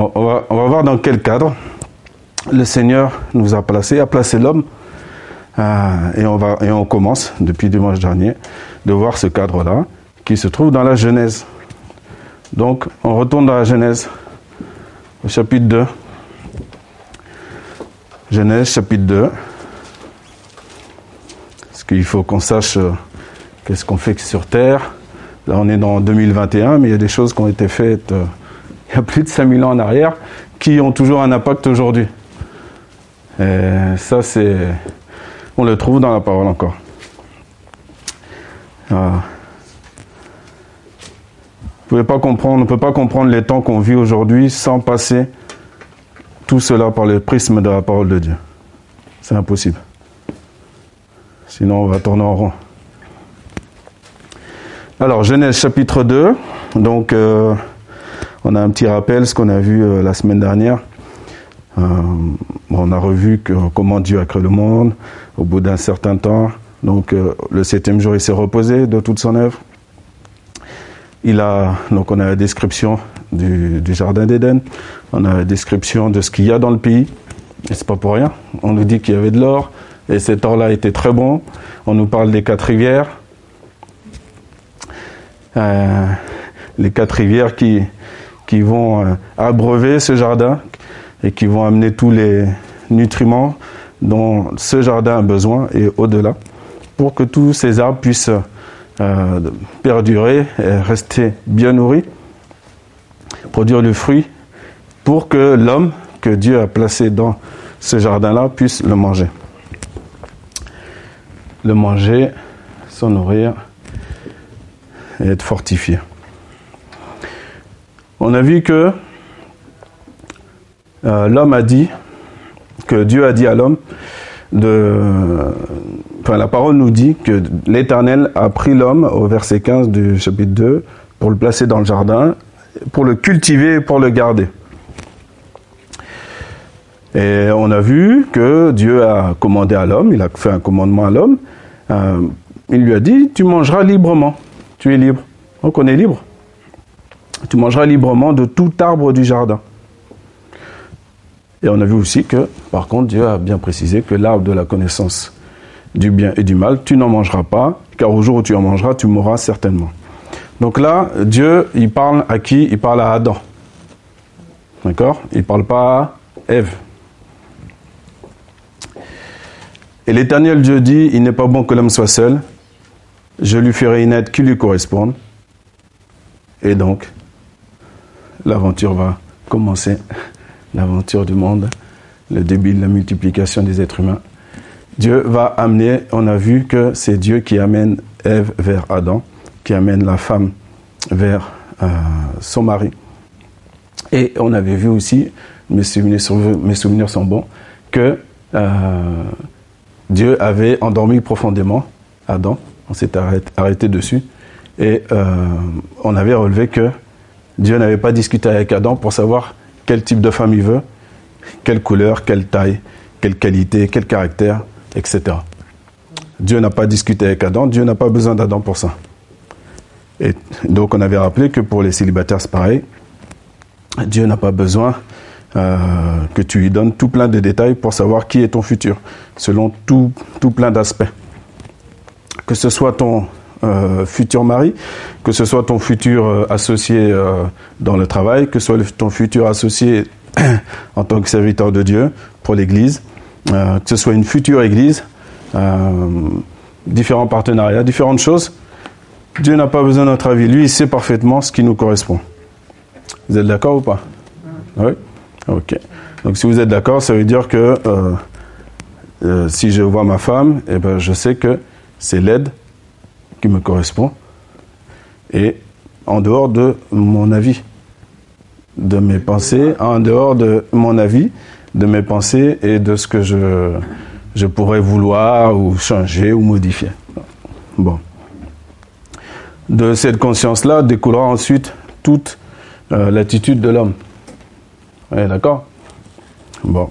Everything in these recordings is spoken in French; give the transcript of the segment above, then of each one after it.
On, va, voir dans quel cadre le Seigneur nous a placé, a placé l'homme. Euh, et, on va, et on commence, depuis dimanche dernier, de voir ce cadre-là qui se trouve dans la Genèse. Donc, on retourne dans la Genèse, au chapitre 2. Genèse, chapitre 2. Parce qu'il faut qu'on sache euh, qu'est-ce qu'on fait sur Terre. Là, on est dans 2021, mais il y a des choses qui ont été faites euh, il y a plus de 5000 ans en arrière qui ont toujours un impact aujourd'hui. Et ça, c'est. On le trouve dans la parole encore. Ah. Vous pouvez pas comprendre, on ne peut pas comprendre les temps qu'on vit aujourd'hui sans passer tout cela par le prisme de la parole de Dieu. C'est impossible. Sinon, on va tourner en rond. Alors, Genèse chapitre 2. Donc, euh, on a un petit rappel, ce qu'on a vu euh, la semaine dernière. Euh, on a revu que, comment Dieu a créé le monde au bout d'un certain temps. Donc, le septième jour, il s'est reposé de toute son œuvre. Il a, donc, on a la description du, jardin d'Éden. On a la description de ce qu'il y a dans le pays. Et c'est pas pour rien. On nous dit qu'il y avait de l'or. Et cet or-là était très bon. On nous parle des quatre rivières. Euh, les quatre rivières qui, qui vont euh, abreuver ce jardin et qui vont amener tous les nutriments dont ce jardin a besoin et au-delà pour que tous ces arbres puissent euh, perdurer et rester bien nourris, produire le fruit pour que l'homme que Dieu a placé dans ce jardin-là puisse le manger. Le manger, s'en nourrir et être fortifié. On a vu que euh, l'homme a dit, que Dieu a dit à l'homme, de, enfin la parole nous dit que l'Éternel a pris l'homme au verset 15 du chapitre 2 pour le placer dans le jardin, pour le cultiver et pour le garder. Et on a vu que Dieu a commandé à l'homme, il a fait un commandement à l'homme, euh, il lui a dit, tu mangeras librement tu es libre. Donc on est libre. Tu mangeras librement de tout arbre du jardin. Et on a vu aussi que, par contre, Dieu a bien précisé que l'arbre de la connaissance du bien et du mal, tu n'en mangeras pas, car au jour où tu en mangeras, tu mourras certainement. Donc là, Dieu, il parle à qui? Il parle à Adam. D'accord? Il ne parle pas à Ève. Et l'Éternel Dieu dit, il n'est pas bon que l'homme soit seul, je lui ferai une aide qui lui corresponde. Et donc, l'aventure va commencer, l'aventure du monde, le début de la multiplication des êtres humains. Dieu va amener, on a vu que c'est Dieu qui amène Ève vers Adam, qui amène la femme vers euh, son mari. Et on avait vu aussi, mes souvenirs, sont bons, que euh, Dieu avait endormi profondément Adam on s'est arrêté, dessus. Et euh, on avait relevé que Dieu n'avait pas discuté avec Adam pour savoir quel type de femme il veut, quelle couleur, quelle taille, quelle qualité, quel caractère, etc. Dieu n'a pas discuté avec Adam, Dieu n'a pas besoin d'Adam pour ça. Et donc on avait rappelé que pour les célibataires c'est pareil. Dieu n'a pas besoin euh, que tu lui donnes tout plein de détails pour savoir qui est ton futur, selon tout, tout plein d'aspects que ce soit ton euh, futur mari, que ce soit ton futur euh, associé euh, dans le travail, que ce soit ton futur associé en tant que serviteur de Dieu pour l'Église, que ce soit une future Église, différents partenariats, différentes choses. Dieu n'a pas besoin de notre avis. Lui, il sait parfaitement ce qui nous correspond. Vous êtes d'accord ou pas? Oui Ok. Donc si vous êtes d'accord, ça veut dire que si je vois ma femme, eh ben, je sais que c'est l'aide qui me correspond et en dehors de mon avis, de mes pensées, en dehors de mon avis, de mes pensées et de ce que je, je pourrais vouloir ou changer ou modifier. Bon. De cette conscience-là découlera ensuite toute euh, l'attitude de l'homme. d'accord? Bon.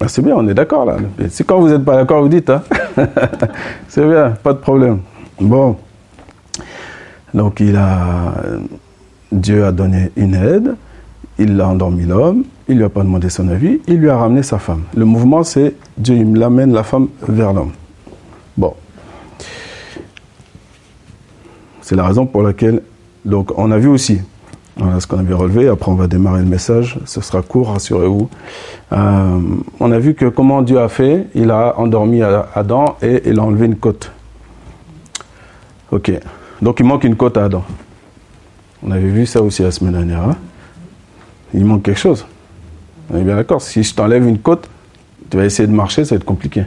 Ah, c'est bien, on est d'accord là. C'est quand vous n'êtes pas d'accord, vous dites. Hein c'est bien, pas de problème. Bon. Donc il a, Dieu a donné une aide. il a endormi l'homme, il lui a pas demandé son avis, il lui a ramené sa femme. Le mouvement, c'est Dieu il l'amène la femme vers l'homme. Bon. C'est la raison pour laquelle, donc on a vu aussi, voilà ce qu'on avait relevé, après on va démarrer le message, ce sera court, rassurez-vous. Euh, on a vu que comment Dieu a fait, il a endormi Adam et il a enlevé une côte. Ok, donc il manque une côte à Adam. On avait vu ça aussi la semaine dernière. Hein. il manque quelque chose. On est bien d'accord. Si je t'enlève une côte, tu vas essayer de marcher, ça va être compliqué.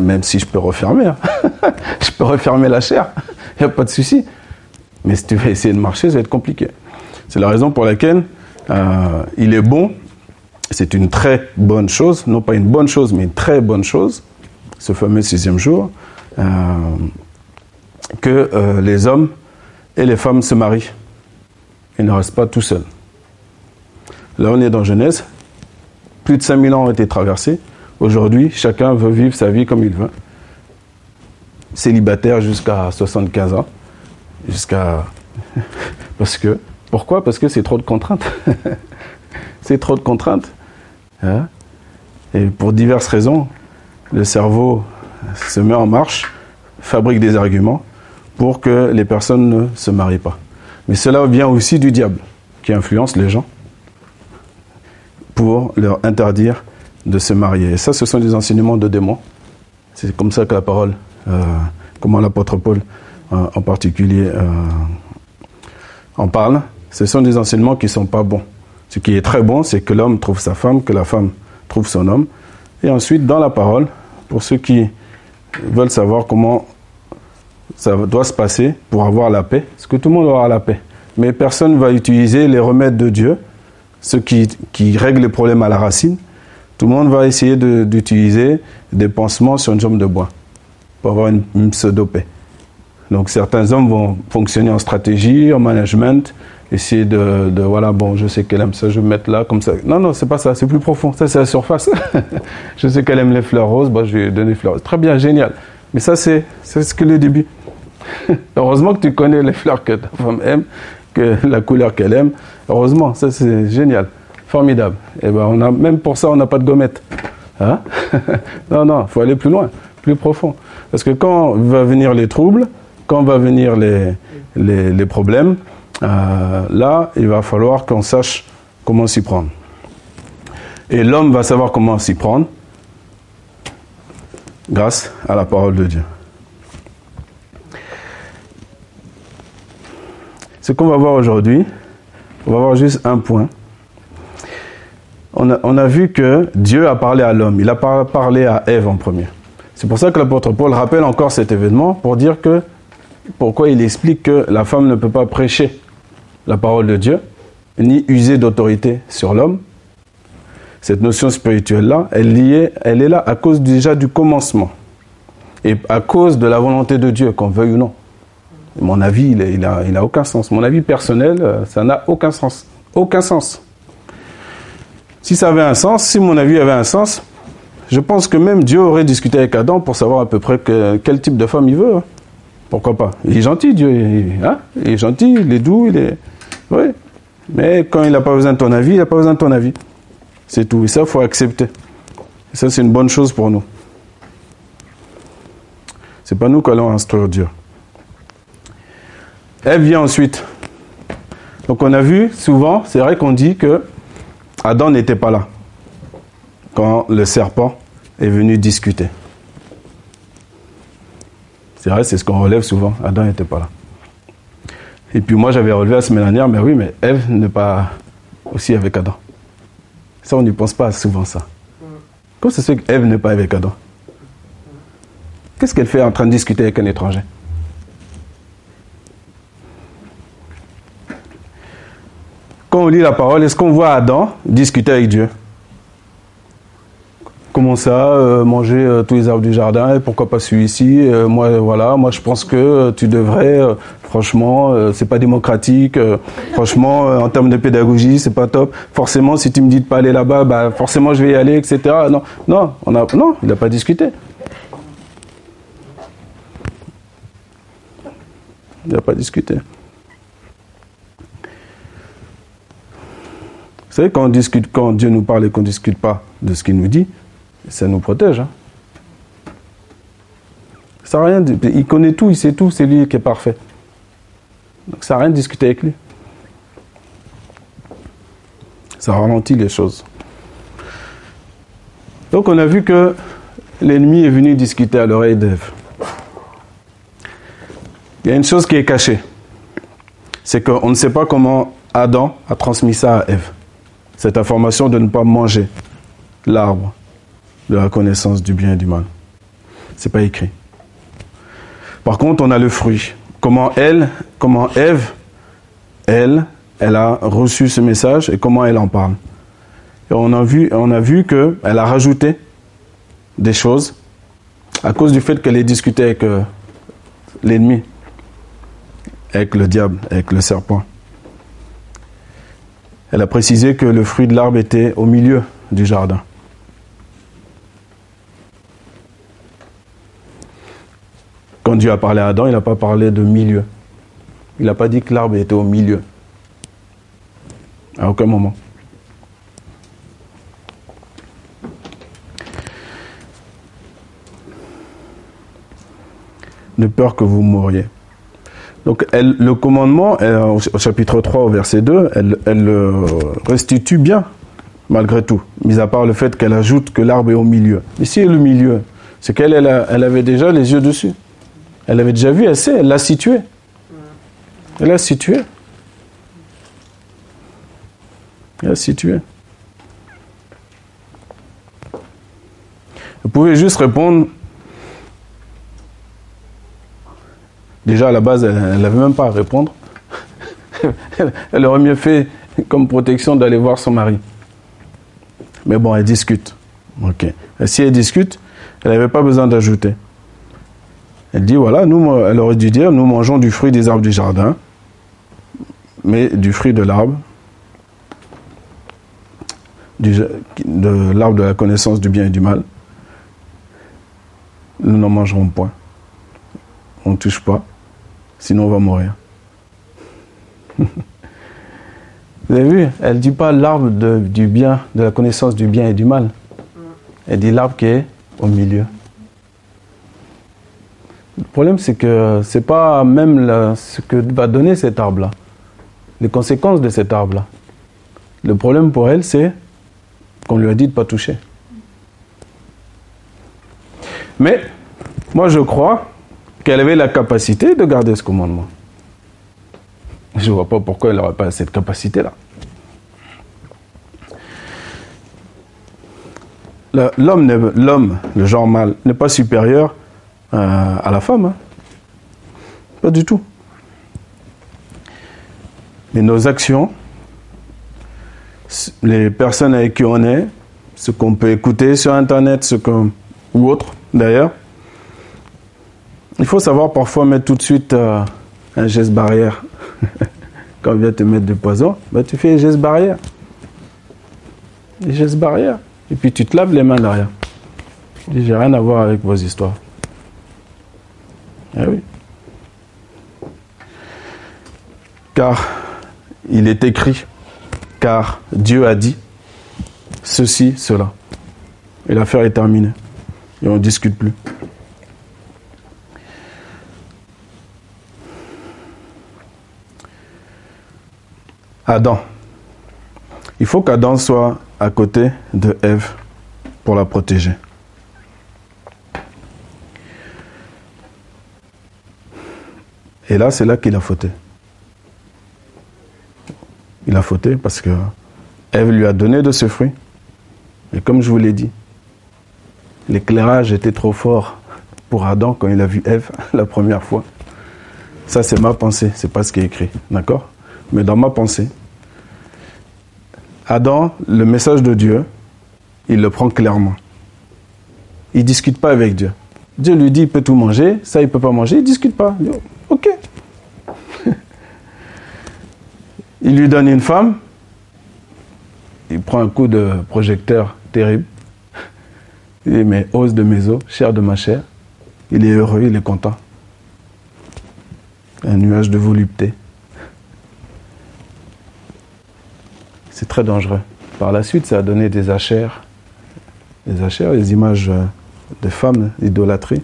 Même si je peux refermer. Hein. je peux refermer la chair. Il n'y a pas de souci. Mais si tu vas essayer de marcher, ça va être compliqué. C'est la raison pour laquelle euh, il est bon, c'est une très bonne chose, non pas une bonne chose, mais une très bonne chose, ce fameux sixième jour, que euh, les hommes et les femmes se marient. Ils ne restent pas tout seuls. Là, on est dans Genèse. Plus de 5000 ans ont été traversés. Aujourd'hui, chacun veut vivre sa vie comme il veut. Célibataire jusqu'à 75 ans. Jusqu'à. Parce que. Pourquoi? Parce que c'est trop de contraintes. c'est trop de contraintes. Hein? Et pour diverses raisons, le cerveau se met en marche, fabrique des arguments pour que les personnes ne se marient pas. Mais cela vient aussi du diable, qui influence les gens pour leur interdire de se marier. Et ça, ce sont des enseignements de démons. C'est comme ça que la parole, euh, comment l'apôtre Paul euh, en particulier euh, en parle. Ce sont des enseignements qui ne sont pas bons. Ce qui est très bon, c'est que l'homme trouve sa femme, que la femme trouve son homme. Et ensuite, dans la parole, pour ceux qui veulent savoir comment ça doit se passer pour avoir la paix, parce que tout le monde aura la paix. Mais personne ne va utiliser les remèdes de Dieu, ceux qui, qui règlent les problèmes à la racine. Tout le monde va essayer d'utiliser des pansements sur une jambe de bois pour avoir une, pseudo-paix. Donc certains hommes vont fonctionner en stratégie, en management, essayer de, de, voilà bon je sais qu'elle aime ça je vais me mettre là comme ça non non c'est pas ça c'est plus profond ça c'est la surface je sais qu'elle aime les fleurs roses bah, je vais lui donner des fleurs roses très bien génial mais ça c'est c'est ce que le début Heureusement que tu connais les fleurs que ta femme aime, que la couleur qu'elle aime. Heureusement, ça c'est génial, formidable. Et eh ben on a même pour ça on n'a pas de gommette. Hein? Non non, il faut aller plus loin, plus profond. Parce que quand va venir les troubles, quand va venir les, les, problèmes, euh, là il va falloir qu'on sache comment s'y prendre. Et l'homme va savoir comment s'y prendre grâce à la parole de Dieu. Ce qu'on va voir aujourd'hui, on va voir juste un point. On a, vu que Dieu a parlé à l'homme, il a parlé à Ève en premier. C'est pour ça que l'apôtre Paul rappelle encore cet événement pour dire que, pourquoi il explique que la femme ne peut pas prêcher la parole de Dieu, ni user d'autorité sur l'homme? Cette notion spirituelle-là, elle, elle est là à cause déjà du commencement et à cause de la volonté de Dieu, qu'on veuille ou non. Mon avis, il n'a aucun sens. Mon avis personnel, euh, ça n'a aucun sens. Aucun sens. Si ça avait un sens, si mon avis avait un sens, je pense que même Dieu aurait discuté avec Adam pour savoir à peu près quel type de femme il veut. Pourquoi pas? Il est gentil, Dieu. Hein? Il est gentil, il est doux, il est. Oui. Mais quand il n'a pas besoin de ton avis, il n'a pas besoin de ton avis. C'est tout. Et ça, il faut accepter. Et ça, c'est une bonne chose pour nous. C'est pas nous qui allons instruire Dieu. Elle vient ensuite. Donc on a vu souvent, c'est vrai qu'on dit que Adam n'était pas là quand le serpent est venu discuter. C'est c'est ce qu'on relève souvent. Adam n'était pas là. Et puis moi j'avais relevé la semaine dernière, mais oui, mais Ève n'est pas aussi avec Adam. Ça, on n'y pense pas souvent ça. Comment c'est fait qu'Ève n'est pas avec Adam? Qu'est-ce qu'elle fait en train de discuter avec un étranger? Quand on lit la parole, est-ce qu'on voit Adam discuter avec Dieu? Comment ça, euh, manger euh, tous les arbres du jardin et pourquoi pas celui-ci euh, Moi, voilà, moi je pense que tu devrais. franchement, c'est pas démocratique. franchement, en termes de pédagogie, c'est pas top. Forcément, si tu me dis de pas aller là-bas, bah forcément je vais y aller, etc. Non, non, on non, il n'a pas discuté. Il n'a pas discuté. savez, quand, on discute, quand Dieu nous parle et qu'on ne discute pas de ce qu'il nous dit, ça nous protège. Hein. Ça rien il connaît tout, il sait tout, c'est lui qui est parfait. Donc ça n'a rien de discuter avec lui. Ça ralentit les choses. Donc on a vu que l'ennemi est venu discuter à l'oreille d'Ève. Il y a une chose qui est cachée. C'est qu'on ne sait pas comment Adam a transmis ça à Ève. Cette information de ne pas manger l'arbre de la connaissance du bien et du mal. C'est pas écrit. Par contre, on a le fruit. Comment elle, comment Ève, elle, elle a reçu ce message et comment elle en parle. Et on a vu, on a vu qu'elle a rajouté des choses à cause du fait qu'elle ait discuté avec euh, l'ennemi, avec le diable, avec le serpent. Elle a précisé que le fruit de l'arbre était au milieu du jardin. Dieu a parlé à Adam, il n'a pas parlé de milieu. Il n'a pas dit que l'arbre était au milieu. À aucun moment. de peur que vous mouriez. Donc le commandement, au, chapitre 3, au verset 2, elle, le restitue bien, malgré tout, mis à part le fait qu'elle ajoute que l'arbre est au milieu. Ici, le milieu, c'est qu'elle elle, avait déjà les yeux dessus. Elle avait déjà vu, elle sait, elle l'a situé. Elle l'a situé. Elle l'a situé. Vous pouvez juste répondre. Déjà à la base, elle n'avait même pas à répondre. elle aurait mieux fait comme protection d'aller voir son mari. Mais bon, elle discute. Ok. Et si elle discute, elle n'avait pas besoin d'ajouter. Elle dit voilà, nous, elle aurait dû dire nous mangeons du fruit des arbres du jardin, mais du fruit de l'arbre, de l'arbre de la connaissance du bien et du mal, nous n'en mangerons point. On ne touche pas, sinon on va mourir. Vous avez vu, elle ne dit pas l'arbre du bien, de la connaissance du bien et du mal. Elle dit l'arbre qui est au milieu. Le problème, c'est que ce n'est pas même ce que va donner cet arbre-là, les conséquences de cet arbre-là. Le problème pour elle, c'est qu'on lui a dit de ne pas toucher. Mais moi, je crois qu'elle avait la capacité de garder ce commandement. Je ne vois pas pourquoi elle n'aurait pas cette capacité-là. L'homme, l'homme, le genre mâle, n'est pas supérieur euh, à la femme. Hein. Pas du tout. Mais nos actions, les personnes avec qui on est, ce qu'on peut écouter sur Internet, ce ou autre d'ailleurs, il faut savoir parfois mettre tout de suite euh, un geste barrière. Quand on vient te mettre du poison, bah, tu fais un geste barrière. Des gestes barrières. Et puis tu te laves les mains derrière. J'ai rien à voir avec vos histoires. Eh oui. Car il est écrit, car Dieu a dit ceci, cela. Et l'affaire est terminée. Et on ne discute plus. Adam. Il faut qu'Adam soit à côté de Ève pour la protéger. Et là, c'est là qu'il a fauté. Il a fauté parce que Ève lui a donné de ce fruit. Et comme je vous l'ai dit, l'éclairage était trop fort pour Adam quand il a vu Ève la première fois. Ça, c'est ma pensée, c'est pas ce qui est écrit. D'accord? Mais dans ma pensée, Adam, le message de Dieu, il le prend clairement. Il ne discute pas avec Dieu. Dieu lui dit il peut tout manger, ça il ne peut pas manger, il ne discute pas. ok. Il lui donne une femme, il prend un coup de projecteur terrible. Il dit mais os de mes os, chair de ma chair. Il est heureux, il est content. Un nuage de volupté. c'est très dangereux. Par la suite, ça a donné des achères, des achères, des images euh, de femmes, idolâtrie.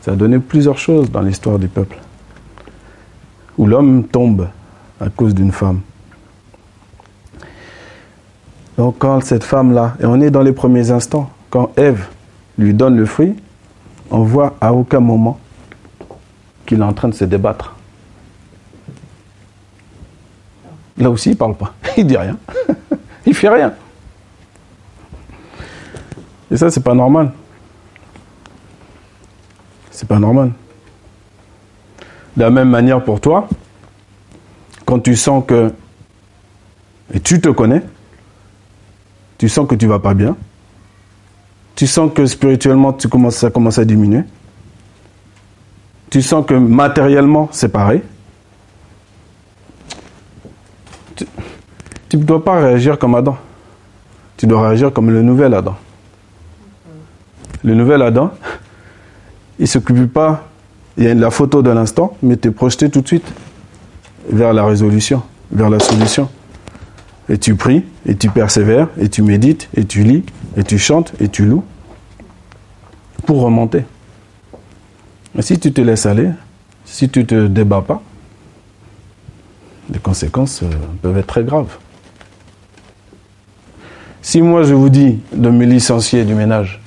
Ça a donné plusieurs choses dans l'histoire du peuple. Où l'homme tombe à cause d'une femme. Donc quand cette femme-là, et on est dans les premiers instants, quand Ève lui donne le fruit, on voit à aucun moment qu'il est en train de se débattre. Là aussi, il ne parle pas. Il dit rien. il fait rien. Et ça, c'est pas normal. C'est pas normal. De la même manière pour toi, quand tu sens que, et tu te connais, tu sens que tu vas pas bien, tu sens que spirituellement tu commences, ça commence à diminuer, tu sens que matériellement c'est pareil, tu ne dois pas réagir comme Adam. Tu dois réagir comme le nouvel Adam. Le nouvel Adam, il ne s'occupe pas, il y a la photo de l'instant, mais tu es projeté tout de suite vers la résolution, vers la solution. Et tu pries, et tu persévères, et tu médites, et tu lis, et tu chantes, et tu loues, pour remonter. Mais si tu te laisses aller, si tu ne te débats pas, les conséquences euh, peuvent être très graves. Si moi je vous dis de me licencier du ménage,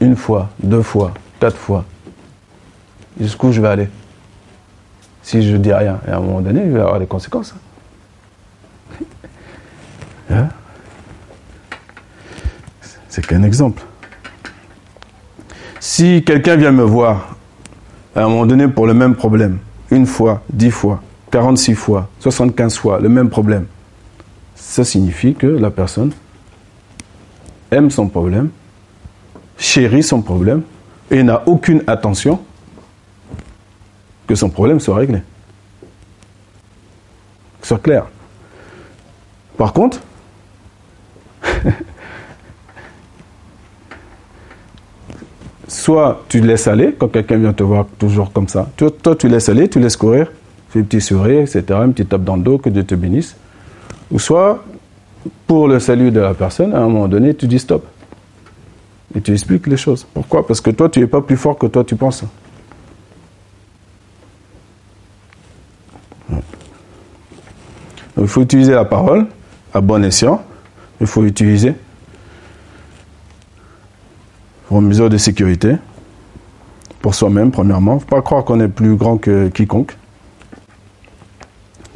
une fois, deux fois, quatre fois, jusqu'où je vais aller? Si je dis rien, à un moment donné, il va y avoir des conséquences. Hein C'est qu'un exemple. Si quelqu'un vient me voir à un moment donné pour le même problème, une fois, dix fois, 46 fois, 75 fois le même problème, ça signifie que la personne aime son problème, chérit son problème et n'a aucune attention que son problème soit réglé. Soit clair. Par contre, soit tu laisses aller quand quelqu'un vient te voir toujours comme ça. Toi, toi, tu laisses aller, tu laisses courir fais un petit sourire, etc., un petit tape dans le dos, que Dieu te bénisse. Ou soit, pour le salut de la personne, à un moment donné, tu dis stop. Et tu expliques les choses. Pourquoi? Parce que toi, tu n'es pas plus fort que toi, tu penses. Il faut utiliser la parole à bon escient. Il faut utiliser pour mesure de sécurité pour soi-même, premièrement. Il ne faut pas croire qu'on est plus grand que quiconque.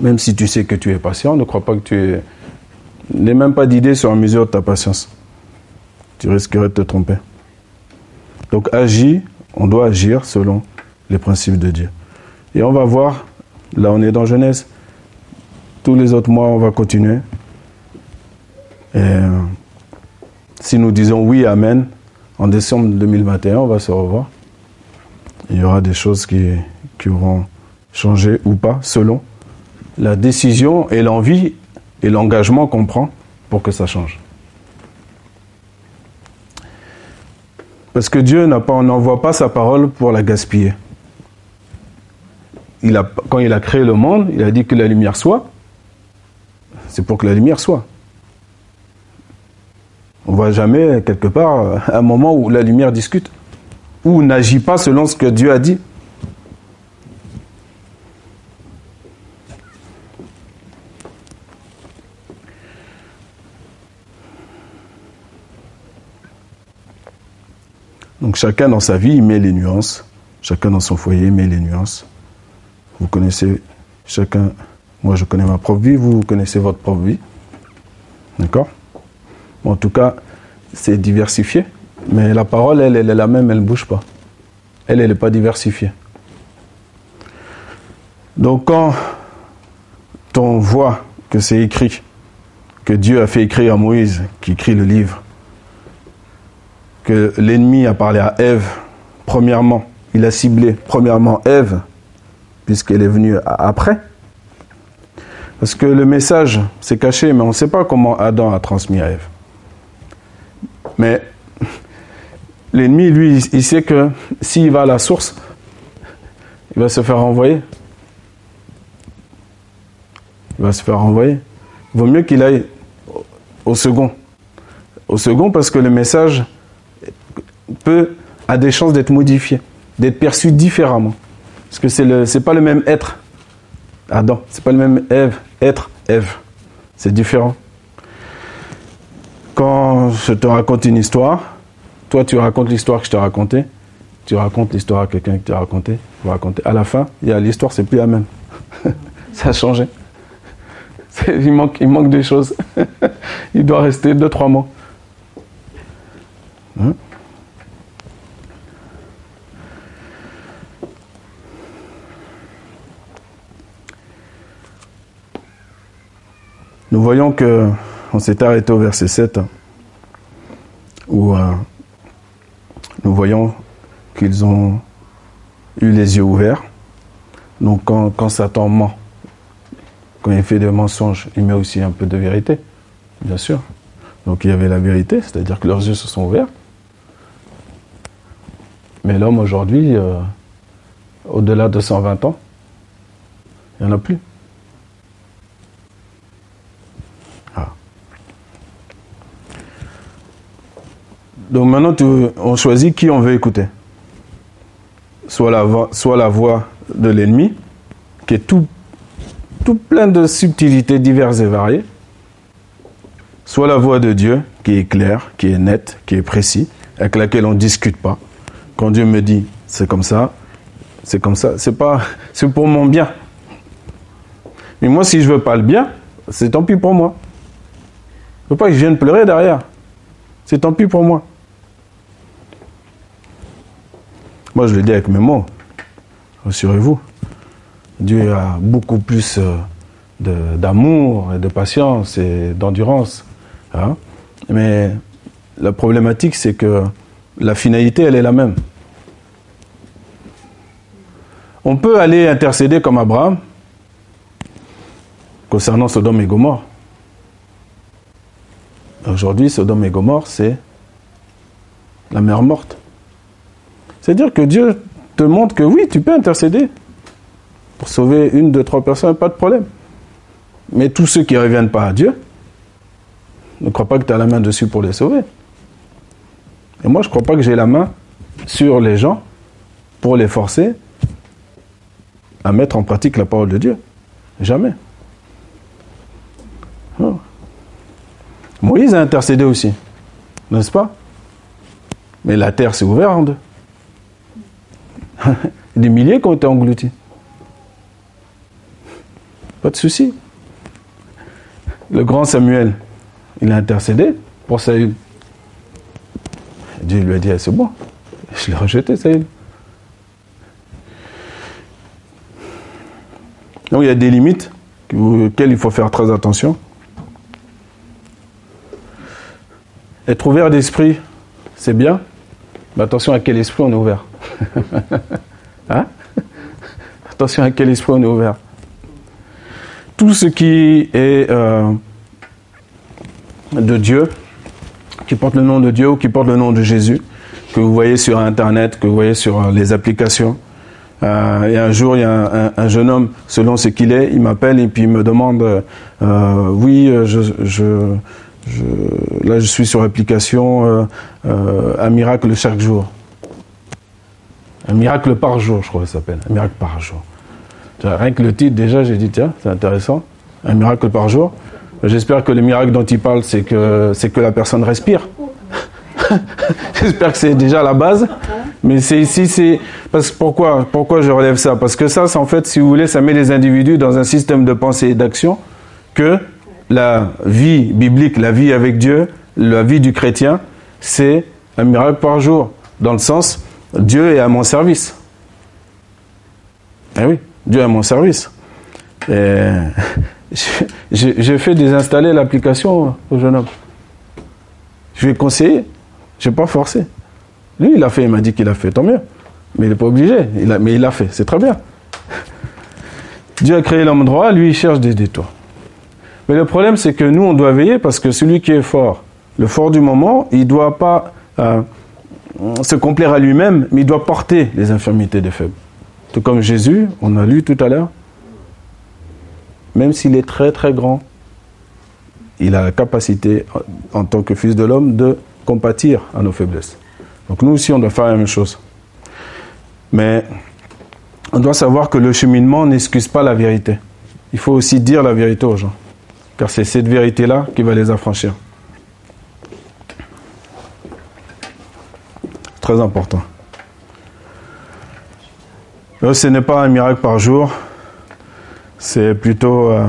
Même si tu sais que tu es patient, ne crois pas que tu es. N'aie même pas d'idée sur la mesure de ta patience. Tu risquerais de te tromper. Donc agis, on doit agir selon les principes de Dieu. Et on va voir, là on est dans Genèse, tous les autres mois on va continuer. Et si nous disons oui, Amen, en décembre 2021, on va se revoir. Il y aura des choses qui, qui auront changé ou pas, selon la décision et l'envie et l'engagement qu'on prend pour que ça change. Parce que Dieu n'envoie pas sa parole pour la gaspiller. Quand il a créé le monde, il a dit que la lumière soit. C'est pour que la lumière soit. On ne voit jamais quelque part un moment où la lumière discute, ou n'agit pas selon ce que Dieu a dit. Donc chacun dans sa vie, il met les nuances. Chacun dans son foyer met les nuances. Vous connaissez chacun, moi je connais ma propre vie, vous, connaissez votre propre vie. D'accord? En tout cas, c'est diversifié. Mais la parole, elle, elle est la même, elle ne bouge pas. Elle, elle n'est pas diversifiée. Donc quand on voit que c'est écrit, que Dieu a fait écrire à Moïse, qui écrit le livre, que l'ennemi a parlé à Ève, premièrement, il a ciblé premièrement Ève, puisqu'elle est venue après. Parce que le message s'est caché, mais on ne sait pas comment Adam a transmis à Ève. Mais l'ennemi, lui, il sait que s'il va à la source, il va se faire renvoyer. Il va se faire renvoyer. vaut mieux qu'il aille au second. Au second parce que le message peut, a des chances d'être modifié, d'être perçu différemment. Parce que c'est le, c'est pas le même être. Adam, c'est pas le même Ève, être, Ève. C'est différent. Quand je te raconte une histoire, toi tu racontes l'histoire que je t'ai racontée, tu racontes l'histoire à quelqu'un que tu as raconté. À la fin, l'histoire, c'est plus la même. Ça a changé. Il manque, il manque des choses. il doit rester deux, trois mots. Hein? Nous voyons que on s'est arrêté au verset 7 où euh, nous voyons qu'ils ont eu les yeux ouverts. Donc quand, Satan ment, quand il fait des mensonges, il met aussi un peu de vérité, bien sûr. Donc il y avait la vérité, c'est-à-dire que leurs yeux se sont ouverts. Mais l'homme aujourd'hui, euh, au-delà de 120 ans, il n'y en a plus. Donc maintenant, on choisit qui on veut écouter. Soit la, voix de l'ennemi, qui est tout tout plein de subtilités diverses et variées, soit la voix de Dieu qui est claire, qui est nette, qui est précis, avec laquelle on ne discute pas. Quand Dieu me dit c'est comme ça, c'est comme ça, c'est pas c'est pour mon bien. Mais moi si je veux pas le bien, c'est tant pis pour moi. Ne faut pas que je vienne pleurer derrière. C'est tant pis pour moi. Moi je le dis avec mes mots. Rassurez-vous. Dieu a beaucoup plus euh, d'amour et de patience et d'endurance. Hein. Mais la problématique, c'est que la finalité, elle est la même. On peut aller intercéder comme Abraham concernant Sodome et Gomorre. Aujourd'hui, Sodome et Gomorre, c'est la mer morte. C'est-à-dire que Dieu te montre que oui, tu peux intercéder pour sauver une, deux, trois personnes, pas de problème. Mais tous ceux qui ne reviennent pas à Dieu, ne crois pas que tu as la main dessus pour les sauver. Et moi, je ne crois pas que j'ai la main sur les gens pour les forcer à mettre en pratique la parole de Dieu. Jamais. Moïse a intercédé aussi, n'est-ce pas? Mais la terre s'est ouverte en deux. Des milliers qui ont été engloutis. Pas de souci. Le grand Samuel, il a intercédé pour Saül. Dieu lui a dit, ah, c'est bon, je l'ai rejeté, Saül. Donc il y a des limites auxquelles il faut faire très attention. Être ouvert d'esprit, c'est bien, mais attention à quel esprit on est ouvert. hein? Attention à quel esprit on est ouvert tout ce qui est euh, de Dieu, qui porte le nom de Dieu ou qui porte le nom de Jésus, que vous voyez sur Internet, que vous voyez sur euh, les applications. Euh, et un jour, il y a un, jeune homme, selon ce qu'il est, il m'appelle et puis il me demande, oui, je, là je suis sur l'application Un miracle chaque jour. Un miracle par jour, je crois que ça s'appelle. Un miracle par jour. Rien que le titre, déjà, j'ai dit, tiens, c'est intéressant. Un miracle par jour. J'espère que le miracle dont il parle, c'est que, la personne respire. J'espère que c'est déjà la base. Mais c'est ici, c'est. Parce, pourquoi, pourquoi je relève ça? Parce que ça, c'est en fait, si vous voulez, ça met les individus dans un système de pensée et d'action que la vie biblique, la vie avec Dieu, la vie du chrétien, c'est un miracle par jour. Dans le sens, Dieu est à mon service. Eh oui. Dieu est à mon service. J'ai fait désinstaller l'application au jeune homme. Je lui ai conseillé. Je n'ai pas forcé. Lui, il a fait, il m'a dit qu'il a fait, tant mieux. Mais il n'est pas obligé. Mais il a fait, c'est très bien. Dieu a créé l'homme droit, lui, il cherche des détours. Mais le problème, c'est que nous, on doit veiller parce que celui qui est fort, le fort du moment, il ne doit pas euh, se complaire à lui-même, mais il doit porter les infirmités des faibles. Tout comme Jésus, on a lu tout à l'heure, même s'il est très très grand, il a la capacité, en tant que Fils de l'homme, de compatir à nos faiblesses. Donc nous aussi, on doit faire la même chose. Mais on doit savoir que le cheminement n'excuse pas la vérité. Il faut aussi dire la vérité aux gens. Car c'est cette vérité-là qui va les affranchir. Très important. ce n'est pas un miracle par jour, c'est plutôt euh,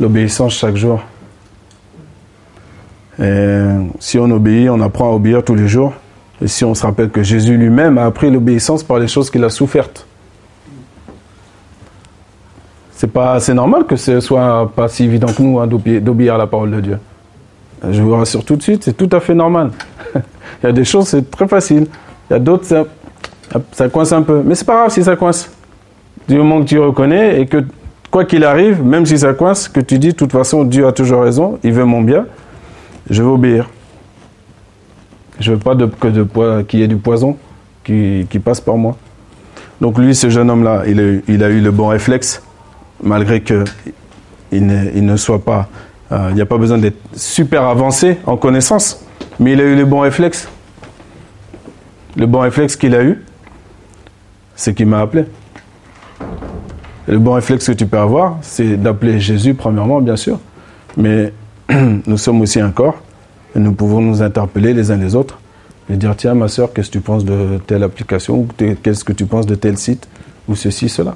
l'obéissance chaque jour. Et si on obéit, on apprend à obéir tous les jours. Et si on se rappelle que Jésus lui-même a appris l'obéissance par les choses qu'il a souffertes. C'est pas, c'est normal que ce soit pas si évident que nous hein, d'obéir à la parole de Dieu. Je vous rassure tout de suite, c'est tout à fait normal. Il y a des choses, c'est très facile. Il y a d'autres, ça, coince un peu. Mais c'est pas grave si ça coince. Du moment que tu reconnais et que, quoi qu'il arrive, même si ça coince, que tu dis, de toute façon, Dieu a toujours raison, il veut mon bien, je vais obéir. Je veux pas que de, qu'il y ait du poison qui, passe par moi. Donc lui, ce jeune homme-là, il, a, il a eu le bon réflexe, malgré qu'il ne, il ne soit pas... Euh, il n'y a pas besoin d'être super avancé en connaissance, mais il a eu le bon réflexe. Le bon réflexe qu'il a eu, c'est qu'il m'a appelé. le bon réflexe que tu peux avoir, c'est d'appeler Jésus premièrement, bien sûr, mais nous sommes aussi un corps et nous pouvons nous interpeller les uns les autres et dire tiens ma soeur qu'est-ce que tu penses de telle application ou qu'est-ce que tu penses de tel site ou ceci cela?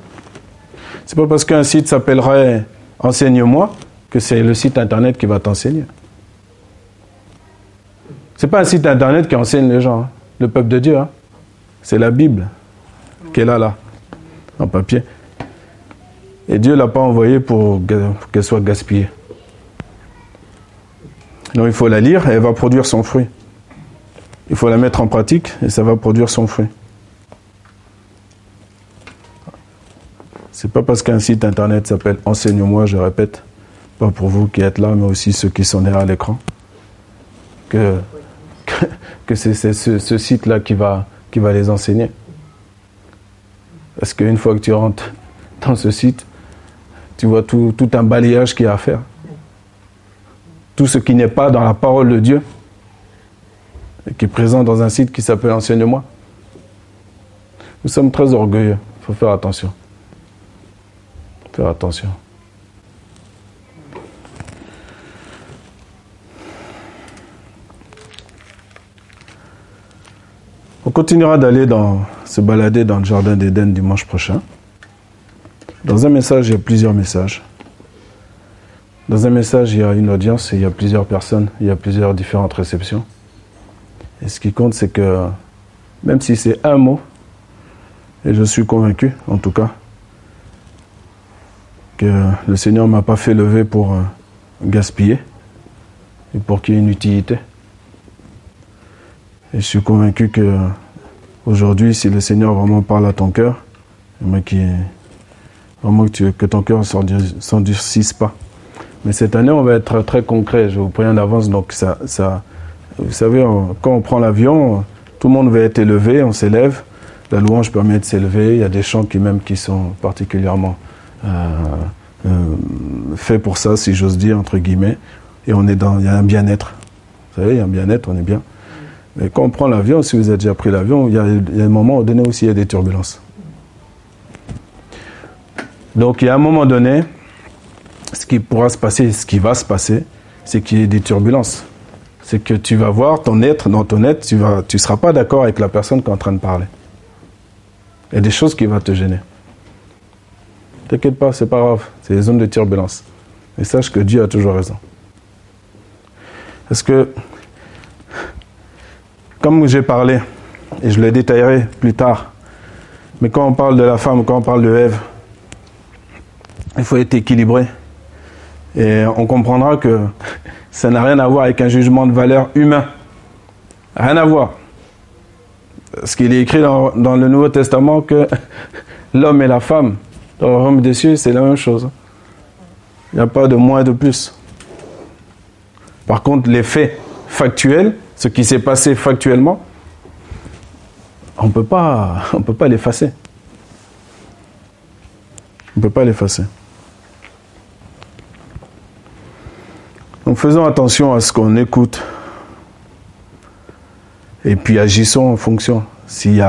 C'est pas parce qu'un site s'appellerait enseigne-moi que c'est le site internet qui va t'enseigner c'est pas un site internet qui enseigne les gens hein. le peuple de Dieu hein. c'est la Bible qui est là là en papier et Dieu l'a pas envoyé pour qu'elle soit gaspillée donc il faut la lire et elle va produire son fruit. Il faut la mettre en pratique et ça va produire son fruit. C'est pas parce qu'un site internet s'appelle Enseigne-moi, je répète, pas pour vous qui êtes là, mais aussi ceux qui sont derrière l'écran, que, que, c'est ce, site-là qui va, qui va les enseigner. Parce qu'une fois que tu rentres dans ce site, tu vois tout, tout un balayage qu'il y a à faire tout ce qui n'est pas dans la parole de Dieu, qui est présent dans un site qui s'appelle Enseigne-moi. Nous sommes très orgueilleux. Il faut faire attention. Faire attention. On continuera d'aller dans, se balader dans le jardin d'Éden dimanche prochain. Dans un message, il y a plusieurs messages. Dans un message, il y a une audience il y a plusieurs personnes, il y a plusieurs différentes réceptions. Et ce qui compte, c'est que même si c'est un mot, et je suis convaincu, en tout cas, que le Seigneur ne m'a pas fait lever pour euh, gaspiller et pour qu'il y ait une utilité. Et je suis convaincu que aujourd'hui, si le Seigneur vraiment parle à ton cœur, vraiment que, que ton cœur ne s'endurcisse pas. Mais cette année, on va être très concret. Je vous préviens d'avance. Donc, ça, ça, vous savez, quand on prend l'avion, tout le monde va être élevé, on s'élève. La louange permet de s'élever. Il y a des chants qui même qui sont particulièrement euh, euh, faits pour ça, si j'ose dire entre guillemets. Et on est dans, il y a un bien-être. Vous savez, il y a un bien-être, on est bien. Mais quand on prend l'avion, si vous avez déjà pris l'avion, il y a, un moment donné aussi, il y a des turbulences. Donc, il y a un moment donné, ce qui pourra se passer, ce qui va se passer, c'est qu'il y ait des turbulences. C'est que tu vas voir ton être, dans ton être, tu ne tu seras pas d'accord avec la personne qui est en train de parler. Il y a des choses qui vont te gêner. T'inquiète pas, c'est pas grave, c'est des zones de turbulence. Et sache que Dieu a toujours raison. Parce que, comme j'ai parlé, et je le détaillerai plus tard, mais quand on parle de la femme, quand on parle de Ève, il faut être équilibré. Et on comprendra que ça n'a rien à voir avec un jugement de valeur humain. Rien à voir. Ce qu'il est écrit dans, le Nouveau Testament que l'homme et la femme, dans le royaume des cieux, c'est la même chose. Il n'y a pas de moins et de plus. Par contre, les faits factuels, ce qui s'est passé factuellement, on ne peut pas l'effacer. On ne peut pas l'effacer. Donc faisons attention à ce qu'on écoute. Et puis agissons en fonction. Si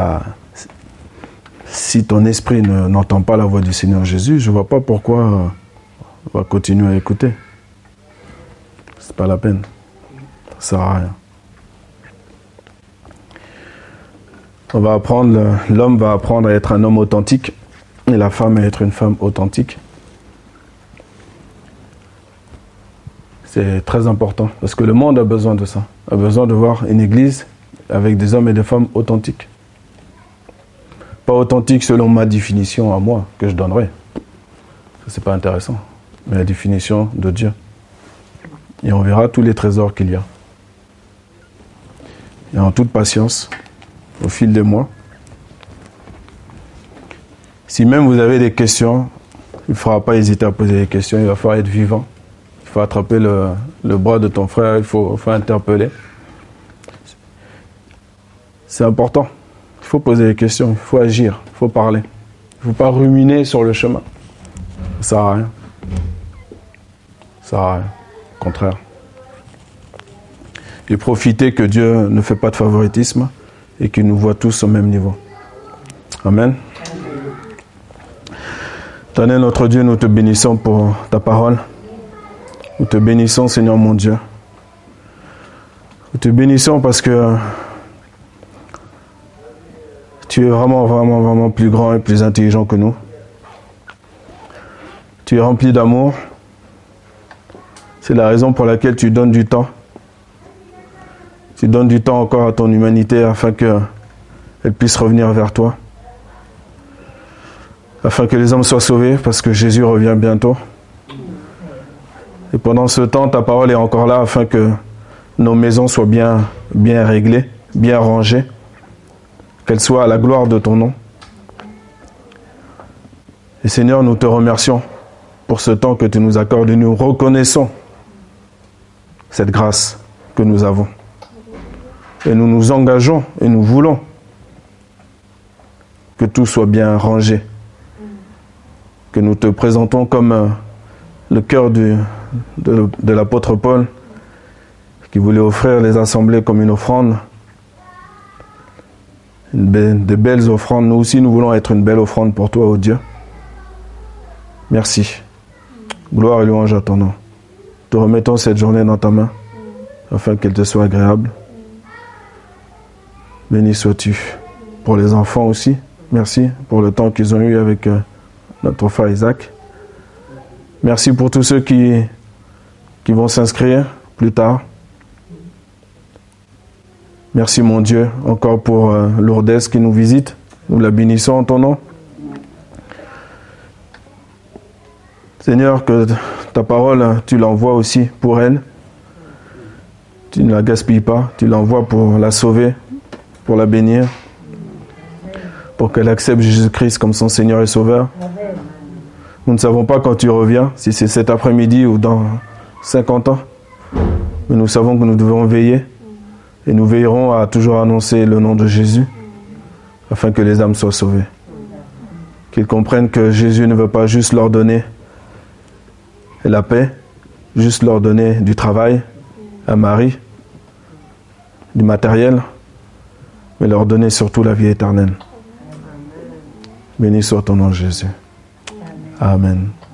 ton esprit n'entend pas la voix du Seigneur Jésus, je ne vois pas pourquoi on va continuer à écouter. C'est pas la peine. Ça sert à rien. On va apprendre, l'homme va apprendre à être un homme authentique et la femme à être une femme authentique. C'est très important parce que le monde a besoin de ça, a besoin de voir une église avec des hommes et des femmes authentiques. Pas authentiques selon ma définition à moi que je donnerai. Ça, c'est pas intéressant. Mais la définition de Dieu. Et on verra tous les trésors qu'il y a. Et en toute patience, au fil des mois, si même vous avez des questions, il ne faudra pas hésiter à poser des questions, il va falloir être vivant. Il faut attraper le, bras de ton frère, il faut, faut interpeller. C'est important. Il faut poser des questions, il faut agir, il faut parler. Il ne faut pas ruminer sur le chemin. Ça sert à rien. Ça sert à rien. Au contraire. Et profiter que Dieu ne fait pas de favoritisme et qu'il nous voit tous au même niveau. Amen. Tenez notre Dieu, nous te bénissons pour ta parole. Nous te bénissons, Seigneur mon Dieu. Nous te bénissons parce que tu es vraiment, vraiment, vraiment plus grand et plus intelligent que nous. Tu es rempli d'amour. C'est la raison pour laquelle tu donnes du temps. Tu donnes du temps encore à ton humanité afin qu'elle puisse revenir vers toi. Afin que les hommes soient sauvés parce que Jésus revient bientôt. Et pendant ce temps, ta parole est encore là afin que nos maisons soient bien, bien réglées, bien rangées qu'elle soit à la gloire de ton nom. Et Seigneur, nous te remercions pour ce temps que tu nous accordes et nous reconnaissons cette grâce que nous avons. Et nous nous engageons et nous voulons que tout soit bien rangé. Que nous te présentons comme euh, le cœur de, de l'apôtre Paul qui voulait offrir les assemblées comme une offrande de belles offrandes. Nous aussi, nous voulons être une belle offrande pour toi, ô Dieu. Merci. Gloire et louange à ton nom. Te remettons cette journée dans ta main, afin qu'elle te soit agréable. Béni sois-tu. Pour les enfants aussi, merci pour le temps qu'ils ont eu avec euh, notre frère Isaac. Merci pour tous ceux qui, qui vont s'inscrire plus tard. Merci mon Dieu encore pour euh, Lourdes qui nous visite. Nous la bénissons en ton nom. Seigneur, que ta parole, tu l'envoies aussi pour elle. Tu ne la gaspilles pas, tu l'envoies pour la sauver, pour la bénir, pour qu'elle accepte Jésus-Christ comme son Seigneur et Sauveur. Nous ne savons pas quand tu reviens, si c'est cet après-midi ou dans 50 ans, mais nous savons que nous devons veiller et nous veillerons à toujours annoncer le nom de Jésus afin que les âmes soient sauvées. Qu'ils comprennent que Jésus ne veut pas juste leur donner la paix, juste leur donner du travail, un mari, du matériel, mais leur donner surtout la vie éternelle. Béni soit ton nom Jésus. Amen.